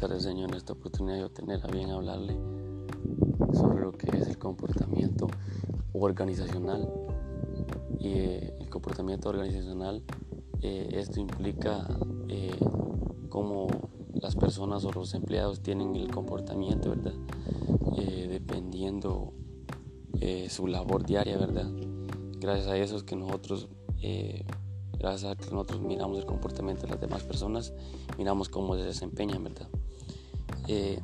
tardes, Señor. En esta oportunidad de tener a bien hablarle sobre lo que es el comportamiento organizacional. Y eh, el comportamiento organizacional, eh, esto implica eh, cómo las personas o los empleados tienen el comportamiento, ¿verdad? dependiendo su labor diaria, ¿verdad? Gracias a eso es que nosotros gracias a que nosotros miramos el comportamiento de las demás personas, miramos cómo se desempeñan, ¿verdad? Eh,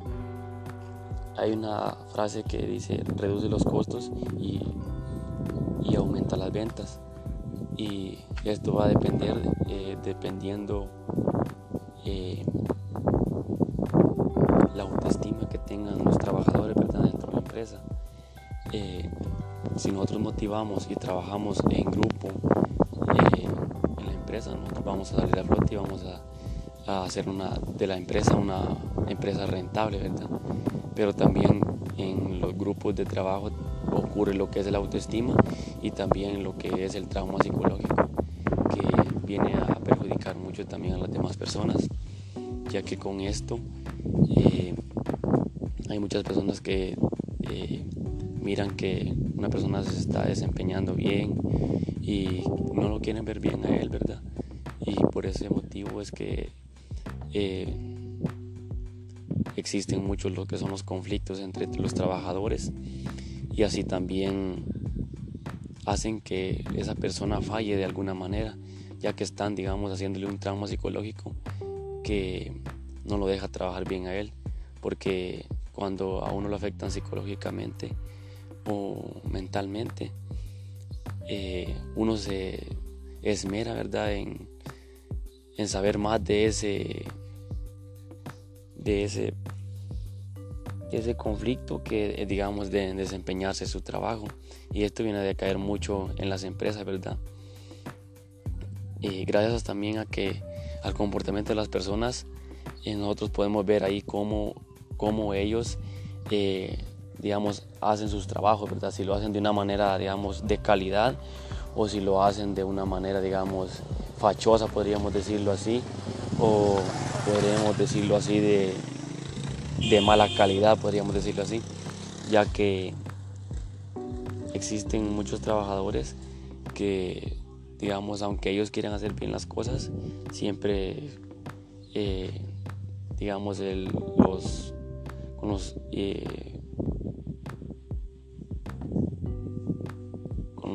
hay una frase que dice reduce los costos y, aumenta las ventas. Y esto va a depender eh, dependiendo eh, la autoestima que tengan los trabajadores dentro de la empresa. si nosotros motivamos y trabajamos en grupo, nosotros vamos a salir a flote y vamos a, hacer una, de la empresa una empresa rentable, ¿verdad? Pero también en los grupos de trabajo ocurre lo que es la autoestima y también lo que es el trauma psicológico, que viene a perjudicar mucho también a las demás personas, ya que con esto eh, hay muchas personas que eh, miran que una persona se está desempeñando bien y no lo quieren ver bien a él, ¿verdad? Y por ese motivo es que eh, existen muchos lo que son los conflictos entre los trabajadores y así también hacen que esa persona falle de alguna manera, ya que están, digamos, haciéndole un trauma psicológico que no lo deja trabajar bien a él, porque cuando a uno lo afectan psicológicamente o mentalmente, eh, uno se esmera, ¿verdad?, en, en saber más de ese, de ese, ese conflicto que, digamos, de desempeñarse su trabajo. Y esto viene a caer mucho en las empresas, ¿verdad? Y gracias también a que al comportamiento de las personas, eh, nosotros podemos ver ahí cómo, cómo ellos eh, digamos, hacen sus trabajos, ¿verdad? Si lo hacen de una manera, digamos, de calidad o si lo hacen de una manera, digamos, fachosa, podríamos decirlo así, o podríamos decirlo así de, de mala calidad, podríamos decirlo así, ya que existen muchos trabajadores que, digamos, aunque ellos quieran hacer bien las cosas, siempre, eh, digamos, los, con los eh,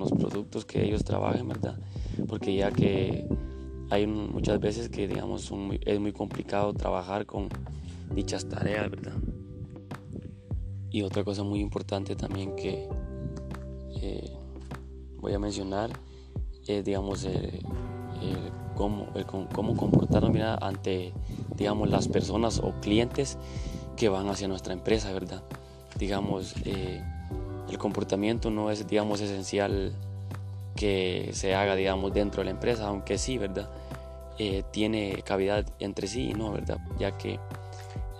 los productos que ellos trabajen, ¿verdad? Porque ya que hay muchas veces que, digamos, es muy complicado trabajar con dichas tareas, ¿verdad? Y otra cosa muy importante también que eh, voy a mencionar es, digamos, cómo, cómo comportarnos ante, digamos, las personas o clientes que van hacia nuestra empresa, ¿verdad? Digamos, eh, el comportamiento no es, digamos, esencial que se haga, digamos, dentro de la empresa, aunque sí, ¿verdad? Eh, tiene cavidad entre sí y no, ¿verdad? Ya que,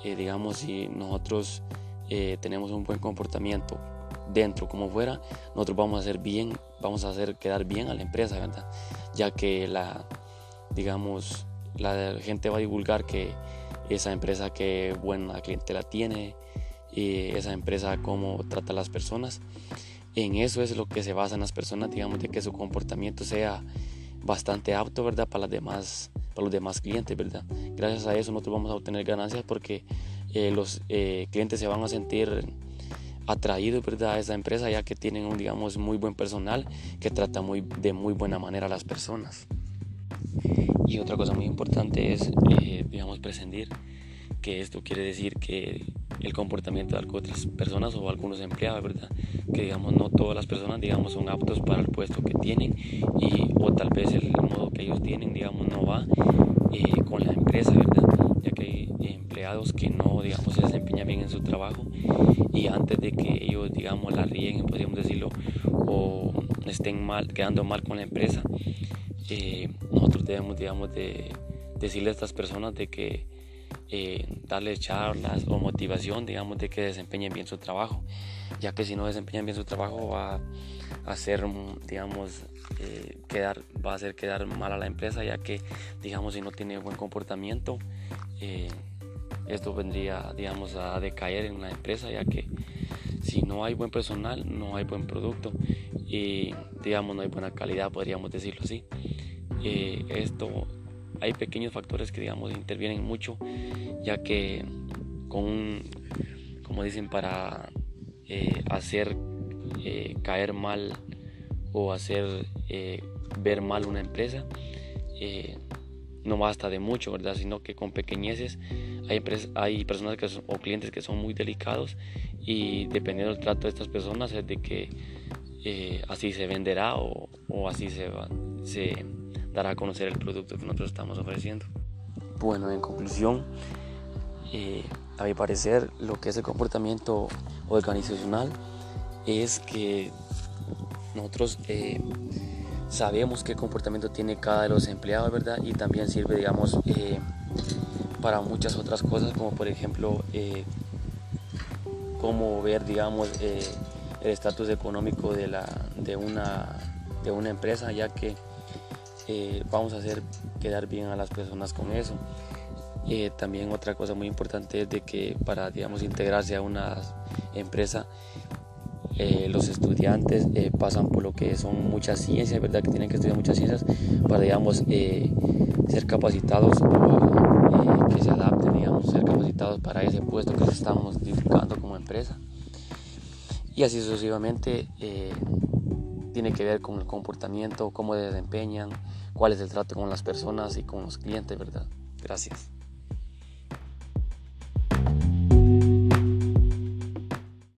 eh, digamos, si nosotros eh, tenemos un buen comportamiento dentro como fuera, nosotros vamos a hacer bien, vamos a hacer quedar bien a la empresa, ¿verdad? Ya que la, digamos, la gente va a divulgar que esa empresa que buena clientela tiene, y esa empresa cómo trata a las personas. En eso es lo que se basa en las personas, digamos, de que su comportamiento sea bastante apto, ¿verdad? Para, las demás, para los demás clientes, ¿verdad? Gracias a eso nosotros vamos a obtener ganancias porque eh, los eh, clientes se van a sentir atraídos, ¿verdad? A esa empresa ya que tienen un, digamos, muy buen personal que trata muy, de muy buena manera a las personas. Y otra cosa muy importante es, eh, digamos, prescindir que esto quiere decir que el comportamiento de otras personas o algunos empleados, ¿verdad? Que digamos no todas las personas, digamos, son aptos para el puesto que tienen y o tal vez el modo que ellos tienen, digamos, no va eh, con la empresa, ¿verdad? Ya que hay empleados que no, digamos, se desempeñan bien en su trabajo y antes de que ellos, digamos, la rieguen, podríamos decirlo, o estén mal, quedando mal con la empresa, eh, nosotros debemos, digamos, de decirle a estas personas de que eh, darles charlas o motivación, digamos, de que desempeñen bien su trabajo, ya que si no desempeñan bien su trabajo va a hacer, digamos, eh, quedar, va a hacer quedar mal a la empresa, ya que, digamos, si no tiene buen comportamiento, eh, esto vendría, digamos, a decaer en la empresa, ya que si no hay buen personal, no hay buen producto y, digamos, no hay buena calidad, podríamos decirlo así. Eh, esto, hay pequeños factores que, digamos, intervienen mucho, ya que con, como dicen, para eh, hacer eh, caer mal o hacer ver mal una empresa, no basta de mucho, ¿verdad? Sino que con pequeñeces hay, hay personas que o clientes que son muy delicados y dependiendo del trato de estas personas es de que eh, así se venderá o, así se, se dará a conocer el producto que nosotros estamos ofreciendo. Bueno, en conclusión, eh, a mi parecer, lo que es el comportamiento organizacional es que nosotros eh, sabemos qué comportamiento tiene cada de los empleados, ¿verdad? Y también sirve, digamos, eh, para muchas otras cosas, como por ejemplo, cómo ver, digamos, el estatus económico de, una, de una empresa, ya que vamos a hacer quedar bien a las personas con eso. también otra cosa muy importante es de que para, digamos, integrarse a una empresa eh, los estudiantes eh, pasan por lo que son muchas ciencias, ¿verdad? Que tienen que estudiar muchas ciencias para, digamos, eh, ser capacitados que se adapten, digamos, ser capacitados para ese puesto que estamos edificando como empresa. Y así sucesivamente tiene que ver con el comportamiento, cómo desempeñan, cuál es el trato con las personas y con los clientes, ¿verdad? Gracias.